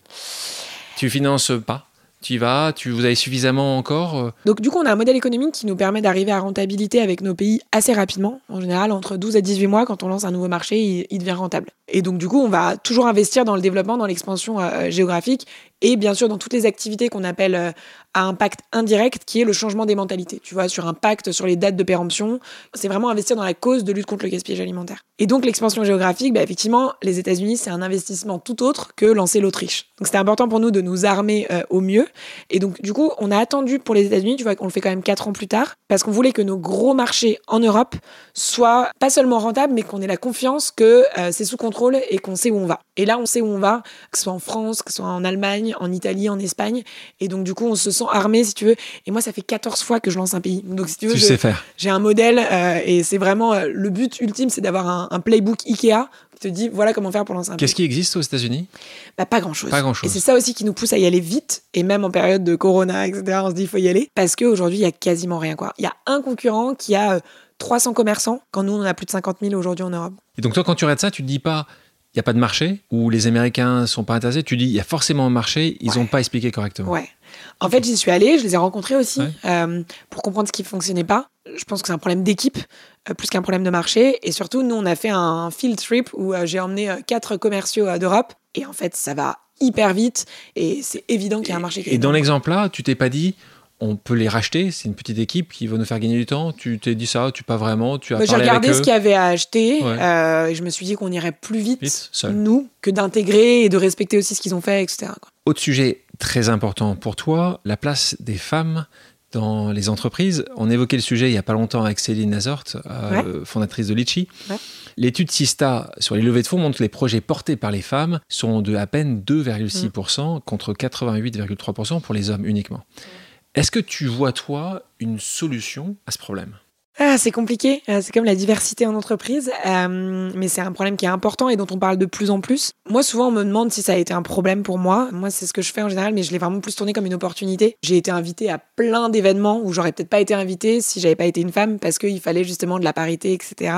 Tu finances pas tu y vas, tu, vous avez suffisamment encore euh Donc du coup, on a un modèle économique qui nous permet d'arriver à rentabilité avec nos pays assez rapidement. En général, entre 12 à 18 mois, quand on lance un nouveau marché, il, devient rentable. Et donc du coup, on va toujours investir dans le développement, dans l'expansion euh, géographique et bien sûr dans toutes les activités qu'on appelle euh, à impact indirect, qui est le changement des mentalités. Tu vois, sur impact sur les dates de péremption, c'est vraiment investir dans la cause de lutte contre le gaspillage alimentaire. Et donc l'expansion géographique, bah, effectivement, les États-Unis, c'est un investissement tout autre que lancer l'Autriche. Donc c'était important pour nous de nous armer euh, au mieux. Et donc du coup, on a attendu pour les États-Unis, tu vois, qu'on le fait quand même quatre ans plus tard, parce qu'on voulait que nos gros marchés en Europe soient pas seulement rentables, mais qu'on ait la confiance que euh, c'est sous contrôle et qu'on sait où on va. Et là, on sait où on va, que ce soit en France, que ce soit en Allemagne, en Italie, en Espagne. Et donc du coup, on se sent armé, si tu veux. Et moi, ça fait 14 fois que je lance un pays. Donc si tu veux, j'ai un modèle euh, et c'est vraiment le but ultime, c'est d'avoir un, un playbook Ikea te dit voilà comment faire pour lancer un Qu'est-ce qui existe aux États-Unis? Bah, Pas grand-chose. Pas grand-chose. Et c'est ça aussi qui nous pousse à y aller vite. Et même en période de Corona, etc., on se dit il faut y aller. Parce qu'aujourd'hui, il y a quasiment rien. quoi. Il y a un concurrent qui a 300 euh, commerçants, quand nous, on a plus de 50 000 aujourd'hui en Europe. Et donc, toi, quand tu regardes ça, tu te dis pas n'y a pas de marché, ou les Américains sont pas intéressés, tu dis il y a forcément un marché, ils n'ont pas expliqué correctement. Ouais. En fait, j'y suis allée, je les ai rencontrés aussi euh, pour comprendre ce qui ne fonctionnait pas. Je pense que c'est un problème d'équipe euh, plus qu'un problème de marché. Et surtout, nous, on a fait un field trip où euh, j'ai emmené quatre commerciaux d'Europe. Et en fait, ça va hyper vite et c'est évident qu'il y a un marché. et dans l'exemple là, tu t'es pas dit on peut les racheter, c'est une petite équipe qui va nous faire gagner du temps. Tu t'es dit ça, tu pas vraiment, tu as bah, J'ai regardé ce qu'il y avait à acheter et je me suis dit qu'on irait plus vite, nous, que d'intégrer et de respecter aussi ce qu'ils ont fait, etc. Autre sujet très important pour toi, la place des femmes dans les entreprises. On évoquait le sujet il n'y a pas longtemps avec Céline Nazort, euh, fondatrice de Litchi. L'étude Sista sur les levées de fonds montre que les projets portés par les femmes sont de à peine 2,6% contre 88,3% pour les hommes uniquement. Est-ce que tu vois, toi, une solution à ce problème? Ah, c'est compliqué. Euh, c'est comme la diversité en entreprise, euh, mais c'est un problème qui est important et dont on parle de plus en plus. Moi, souvent, on me demande si ça a été un problème pour moi. Moi, c'est ce que je fais en général, mais je l'ai vraiment plus tourné comme une opportunité. J'ai été invitée à plein d'événements où j'aurais peut-être pas été invitée si j'avais pas été une femme parce qu'il fallait justement de la parité, etc.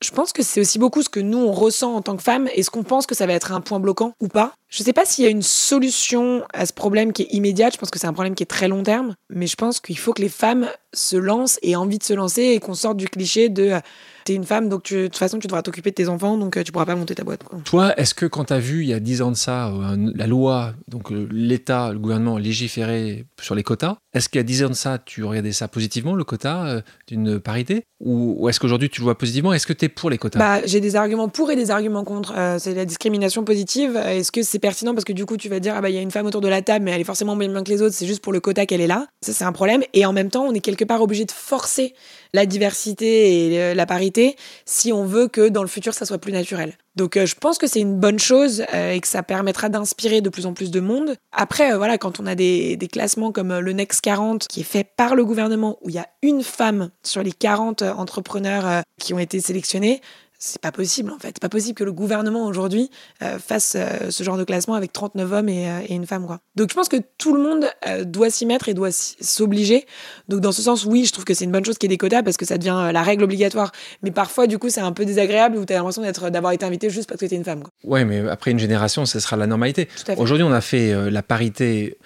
Je pense que c'est aussi beaucoup ce que nous, on ressent en tant que femmes et ce qu'on pense que ça va être un point bloquant ou pas. Je sais pas s'il y a une solution à ce problème qui est immédiate. Je pense que c'est un problème qui est très long terme. Mais je pense qu'il faut que les femmes se lancent et aient envie de se lancer et qu'on sorte du cliché de t'es une femme, donc tu- de toute façon, tu devras t'occuper de tes enfants, donc euh, tu pourras pas monter ta boîte. quoi. Toi, est-ce que quand tu as vu il y a 10 ans de ça, euh, la loi, donc euh, l'État, le gouvernement légiférait sur les quotas, est-ce qu'il y a 10 ans de ça, tu regardais ça positivement, le quota euh, d'une parité? Ou, ou est-ce qu'aujourd'hui tu le vois positivement? Est-ce que tu es pour les quotas? Bah, j'ai des arguments pour et des arguments contre. Euh, c'est la discrimination positive. Est-ce que c'est pertinent? Parce que du coup tu vas dire ah bah il y a une femme autour de la table mais elle est forcément moins bien que les autres, c'est juste pour le quota qu'elle est là. Ça c'est un problème. Et en même temps on est quelque part obligé de forcer la diversité et la parité si on veut que dans le futur ça soit plus naturel. Donc euh, je pense que c'est une bonne chose euh, et que ça permettra d'inspirer de plus en plus de monde. Après euh, voilà quand on a des, des classements comme le Next 40 qui est fait par le gouvernement où il y a une femme sur les 40 euh, entrepreneurs qui ont été sélectionnés, c'est pas possible en fait. C'est pas possible que le gouvernement aujourd'hui euh, fasse euh, ce genre de classement avec 39 hommes et, euh, et une femme quoi. Donc je pense que tout le monde doit s'y mettre et doit s'obliger. Donc dans ce sens, oui, je trouve que c'est une bonne chose qu'il y ait des quotas parce que ça devient la règle obligatoire. Mais parfois du coup, c'est un peu désagréable où tu as l'impression d'être d'avoir été invité juste parce que tu es une femme. Quoi. Ouais, mais après une génération, ce sera la normalité. Aujourd'hui, on a fait la parité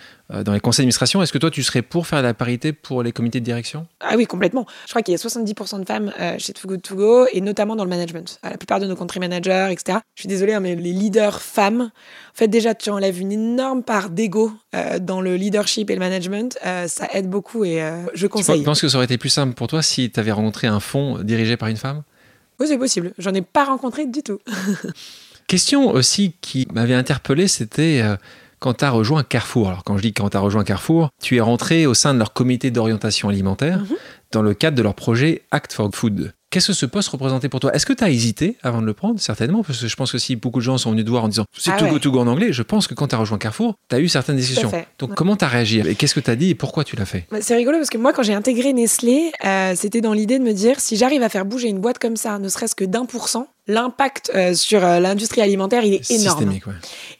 dans les conseils d'administration. Est-ce que toi, tu serais pour faire la parité pour les comités de direction? Ah oui, complètement. Je crois qu'il y a 70% de femmes euh, chez Too Good To Go et notamment dans le management. Euh, La plupart de nos country managers, etc. Je suis désolée, hein, mais les leaders femmes, en fait, déjà, tu enlèves une énorme part d'ego euh, dans le leadership et le management. Euh, ça aide beaucoup et euh, je Tu conseille. penses que ça aurait été plus simple pour toi si tu avais rencontré un fonds dirigé par une femme? Oui, c'est possible. J'en ai pas rencontré du tout. (laughs) Question aussi qui m'avait interpellé, c'était euh, quand tu as rejoint Carrefour. Alors quand je dis quand tu as rejoint Carrefour, tu es rentré au sein de leur comité d'orientation alimentaire Mhm. dans le cadre de leur projet Act for Food. Qu'est-ce que ce poste représentait pour toi? Est-ce que tu as hésité avant de le prendre? Certainement, parce que je pense que si beaucoup de gens sont venus te voir en disant c'est Ah tout ouais. go to go en anglais, je pense que quand tu as rejoint Carrefour, tu as eu certaines discussions. Donc Ouais. comment tu as réagi? Et qu'est-ce que tu as dit et pourquoi tu l'as fait? Bah, C'est rigolo parce que moi, quand j'ai intégré Nestlé, euh, c'était dans l'idée de me dire si j'arrive à faire bouger une boîte comme ça, ne serait-ce que d'un pour cent, l'impact euh, sur euh, l'industrie alimentaire, il est énorme. Ouais.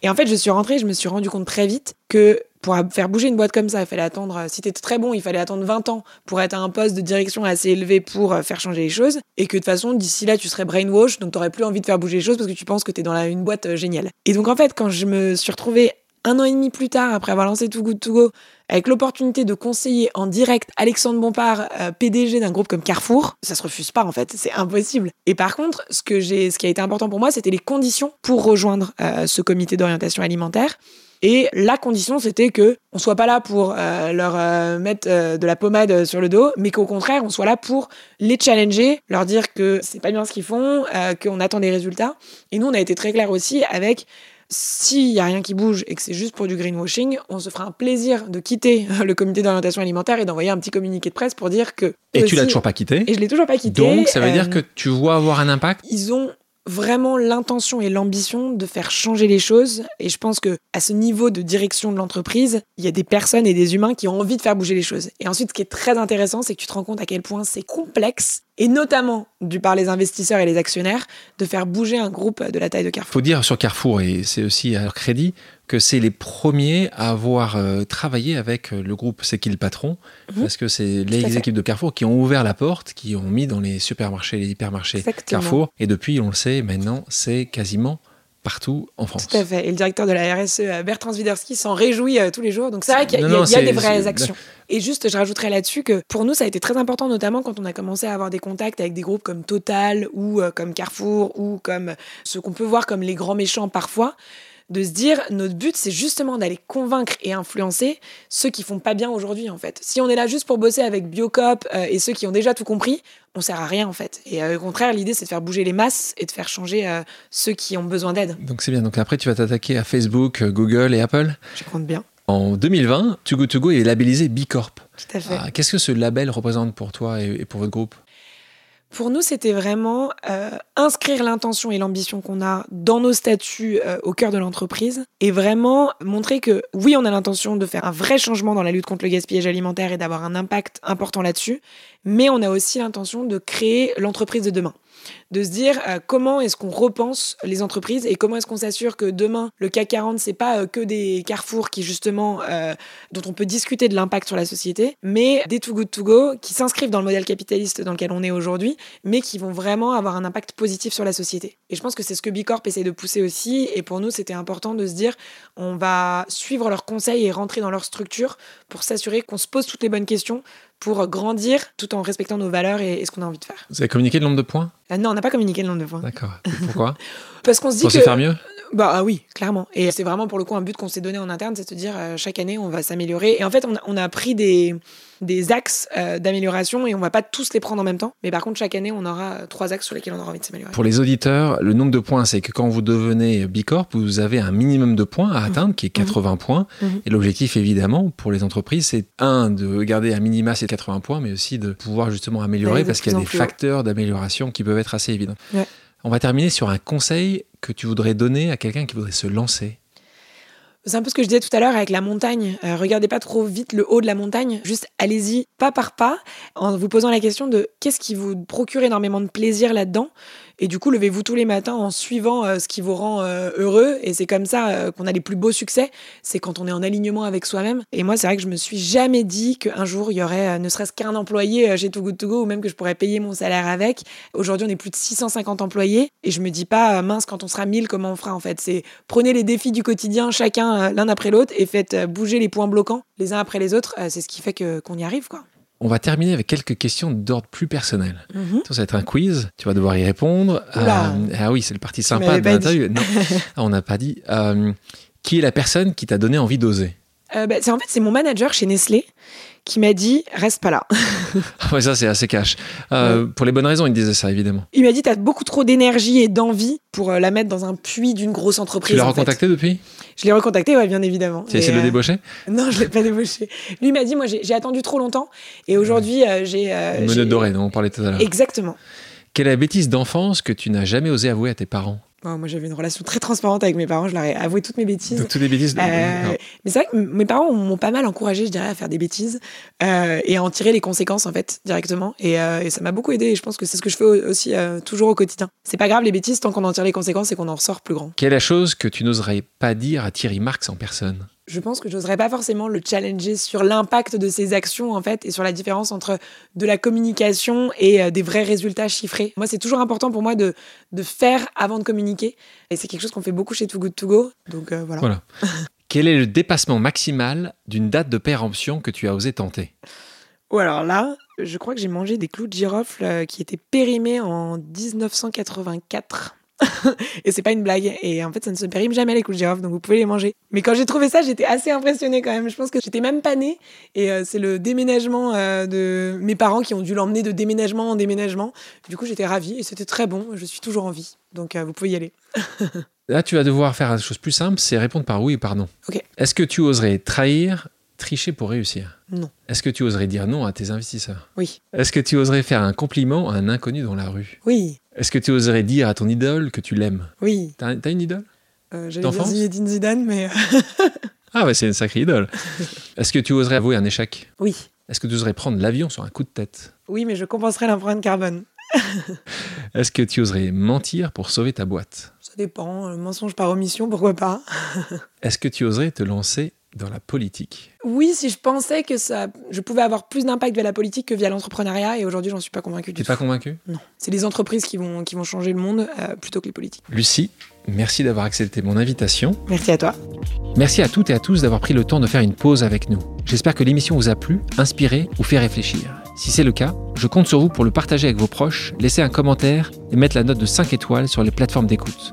Et en fait, je suis rentrée, je me suis rendu compte très vite que pour faire bouger une boîte comme ça, il fallait attendre, euh, si t'étais très bon, il fallait attendre 20 ans pour être à un poste de direction assez élevé pour euh, faire changer les choses. Et que de toute façon, d'ici là, tu serais brainwash, donc t'aurais plus envie de faire bouger les choses parce que tu penses que t'es dans la, une boîte euh, géniale. Et donc en fait, quand je me suis retrouvée un an et demi plus tard, après avoir lancé Too Good To Go, avec l'opportunité de conseiller en direct Alexandre Bompard, euh, PDG d'un groupe comme Carrefour, ça se refuse pas en fait, c'est impossible. Et par contre, ce que ce qui a été important pour moi, c'était les conditions pour rejoindre euh, ce comité d'orientation alimentaire. Et la condition, c'était que on soit pas là pour euh, leur mettre de la pommade sur le dos, mais qu'au contraire, on soit là pour les challenger, leur dire que c'est pas bien ce qu'ils font, qu'on attend des résultats. Et nous, on a été très clair aussi avec s'il y a rien qui bouge et que c'est juste pour du greenwashing, on se fera un plaisir de quitter (laughs) le comité d'orientation alimentaire et d'envoyer un petit communiqué de presse pour dire que. Et tu l'as toujours pas quitté. Et je l'ai toujours pas quitté. Donc ça veut Euh, dire que tu vois avoir un impact? ils ont vraiment l'intention et l'ambition de faire changer les choses. Et je pense que à ce niveau de direction de l'entreprise, il y a des personnes et des humains qui ont envie de faire bouger les choses. Et ensuite, ce qui est très intéressant, c'est que tu te rends compte à quel point c'est complexe, et notamment du par les investisseurs et les actionnaires, de faire bouger un groupe de la taille de Carrefour. faut dire sur Carrefour, et c'est aussi à leur crédit, que c'est les premiers à avoir euh, travaillé avec euh, le groupe C'est qui le patron? Mhm. Parce que c'est les équipes de Carrefour qui ont ouvert la porte, qui ont mis dans les supermarchés, les hypermarchés Exactement. Carrefour. Et depuis, on le sait, maintenant, c'est quasiment partout en France. Tout à fait. Et le directeur de la RSE, euh, Bertrand Swiderski, s'en réjouit euh, tous les jours. Donc c'est vrai qu'il y a, Non, non, y des vraies actions. Et juste, je rajouterais là-dessus que pour nous, ça a été très important, notamment quand on a commencé à avoir des contacts avec des groupes comme Total ou euh, comme Carrefour ou comme ce qu'on peut voir comme les grands méchants parfois de se dire notre but c'est justement d'aller convaincre et influencer ceux qui font pas bien aujourd'hui en fait. Si on est là juste pour bosser avec Biocop euh, et ceux qui ont déjà tout compris, on sert à rien en fait. Et euh, au contraire, l'idée c'est de faire bouger les masses et de faire changer euh, ceux qui ont besoin d'aide. Donc c'est bien. Donc après, tu vas t'attaquer à Facebook, Google et Apple. Je compte bien. En 2020, Too Good To Go est labellisé B Corp. Tout à fait. Ah, Qu'est-ce que ce label représente pour toi et, et pour votre groupe? Pour nous, c'était vraiment euh, inscrire l'intention et l'ambition qu'on a dans nos statuts euh, au cœur de l'entreprise et vraiment montrer que oui, on a l'intention de faire un vrai changement dans la lutte contre le gaspillage alimentaire et d'avoir un impact important là-dessus, mais on a aussi l'intention de créer l'entreprise de demain. De se dire euh, comment est-ce qu'on repense les entreprises et comment est-ce qu'on s'assure que demain le CAC 40 c'est pas euh, que des carrefours qui justement euh, dont on peut discuter de l'impact sur la société, mais des too good to go qui s'inscrivent dans le modèle capitaliste dans lequel on est aujourd'hui mais qui vont vraiment avoir un impact positif sur la société. Et je pense que c'est ce que Bicorp essaie de pousser aussi. Et pour nous, c'était important de se dire, on va suivre leurs conseils et rentrer dans leur structure pour s'assurer qu'on se pose toutes les bonnes questions pour grandir tout en respectant nos valeurs et, et ce qu'on a envie de faire. Vous avez communiqué le nombre de points? Euh, non, on n'a pas communiqué le nombre de points. D'accord. Pourquoi? (laughs) Parce qu'on se dit Pour que... se faire mieux? Bah ah oui, clairement. Et c'est vraiment pour le coup un but qu'on s'est donné en interne, c'est de se dire euh, chaque année on va s'améliorer. Et en fait, on a, on a pris des, des axes euh, d'amélioration et on va pas tous les prendre en même temps. Mais par contre, chaque année, on aura euh, trois axes sur lesquels on aura envie de s'améliorer. Pour les auditeurs, le nombre de points, c'est que quand vous devenez Bicorp, vous avez un minimum de points à atteindre, qui est 80 points. Mhm. Et l'objectif, évidemment, pour les entreprises, c'est un, de garder un minima ces 80 points, mais aussi de pouvoir justement améliorer, de parce qu'il y a des facteurs d'amélioration qui peuvent être assez évidents. Ouais. On va terminer sur un conseil que tu voudrais donner à quelqu'un qui voudrait se lancer. C'est un peu ce que je disais tout à l'heure avec la montagne. Euh, regardez pas trop vite le haut de la montagne, juste allez-y pas par pas en vous posant la question de qu'est-ce qui vous procure énormément de plaisir là-dedans. Et du coup, levez-vous tous les matins en suivant euh, ce qui vous rend euh, heureux. Et c'est comme ça euh, qu'on a les plus beaux succès. C'est quand on est en alignement avec soi-même. Et moi, c'est vrai que je me suis jamais dit qu'un jour, il y aurait ne serait-ce qu'un employé chez Too Good To Go ou même que je pourrais payer mon salaire avec. Aujourd'hui, on est plus de 650 employés. Et je me dis pas, mince, quand on sera 1000, comment on fera en fait? C'est prenez les défis du quotidien, chacun l'un après l'autre, et faites bouger les points bloquants les uns après les autres. C'est ce qui fait que qu'on y arrive, quoi. On va terminer avec quelques questions d'ordre plus personnel. Ça va être un quiz, tu vas devoir y répondre. Euh, ah oui, c'est le parti sympa de l'interview. Non, (laughs) Ah, on n'a pas dit. Euh, qui est la personne qui t'a donné envie d'oser? Euh, bah, c'est en fait c'est mon manager chez Nestlé qui m'a dit reste pas là. Ouais, ça, c'est assez cash. Euh, Pour les bonnes raisons, il disait ça, évidemment. Il m'a dit t'as beaucoup trop d'énergie et d'envie pour euh, la mettre dans un puits d'une grosse entreprise. Tu l'as en fait. recontacté depuis? Je l'ai recontacté, ouais, bien évidemment. Tu as essayé de le euh, débaucher? Non, je l'ai pas débauché. Lui m'a dit moi j'ai attendu trop longtemps et aujourd'hui euh, j'ai. euh, Une menotte dorée, dont on parlait tout à l'heure. Exactement. Quelle est la bêtise d'enfance que tu n'as jamais osé avouer à tes parents? Bon, moi j'avais une relation très transparente avec mes parents, je leur ai avoué toutes mes bêtises. Donc, toutes les bêtises. de- Euh, Non. mais c'est vrai que mes parents m'ont pas mal encouragé, je dirais, à faire des bêtises euh, et à en tirer les conséquences en fait directement. Et, euh, et ça m'a beaucoup aidé. Et je pense que c'est ce que je fais au- aussi euh, toujours au quotidien. C'est pas grave les bêtises tant qu'on en tire les conséquences et qu'on en ressort plus grand. Quelle est la chose que tu n'oserais pas dire à Thierry Marx en personne? Je pense que j'oserais pas forcément le challenger sur l'impact de ses actions en fait et sur la différence entre de la communication et euh, des vrais résultats chiffrés. Moi, c'est toujours important pour moi de, de faire avant de communiquer. Et c'est quelque chose qu'on fait beaucoup chez Too Good To Go. Donc euh, voilà. Voilà. (laughs) Quel est le dépassement maximal d'une date de péremption que tu as osé tenter? Ou alors là, je crois que j'ai mangé des clous de girofle euh, qui étaient périmés en 1984. (laughs) et c'est pas une blague. Et en fait, ça ne se périme jamais les clous de girofle, donc vous pouvez les manger. Mais quand j'ai trouvé ça, j'étais assez impressionnée quand même. Je pense que j'étais même pas née. Et euh, c'est le déménagement euh, de mes parents qui ont dû l'emmener de déménagement en déménagement. Du coup, j'étais ravie et c'était très bon. Je suis toujours en vie. Donc euh, vous pouvez y aller. (laughs) Là, tu vas devoir faire une chose plus simple, c'est répondre par oui ou par non. Ok. Est-ce que tu oserais trahir, tricher pour réussir Non. Est-ce que tu oserais dire non à tes investisseurs? Oui. Est-ce que tu oserais faire un compliment à un inconnu dans la rue? Oui. Est-ce que tu oserais dire à ton idole que tu l'aimes? Oui. T'as une idole? Euh, J'allais dire Zinedine Zidane, mais euh, (laughs) Ah ouais, c'est une sacrée idole. (laughs) Est-ce que tu oserais avouer un échec? Oui. Est-ce que tu oserais prendre l'avion sur un coup de tête? Oui, mais je compenserai l'empreinte carbone. (laughs) Est-ce que tu oserais mentir pour sauver ta boîte? Ça dépend. euh, Mensonge par omission, pourquoi pas Est-ce que tu oserais te lancer dans la politique Oui, si je pensais que ça, je pouvais avoir plus d'impact via la politique que via l'entrepreneuriat, et aujourd'hui, j'en suis pas convaincue du T'es tout. pas convaincu Non, c'est les entreprises qui vont, qui vont changer le monde euh, plutôt que les politiques. Lucie, merci d'avoir accepté mon invitation. Merci à toi. Merci à toutes et à tous d'avoir pris le temps de faire une pause avec nous. J'espère que l'émission vous a plu, inspiré ou fait réfléchir. Si c'est le cas, je compte sur vous pour le partager avec vos proches, laisser un commentaire et mettre la note de 5 étoiles sur les plateformes d'écoute.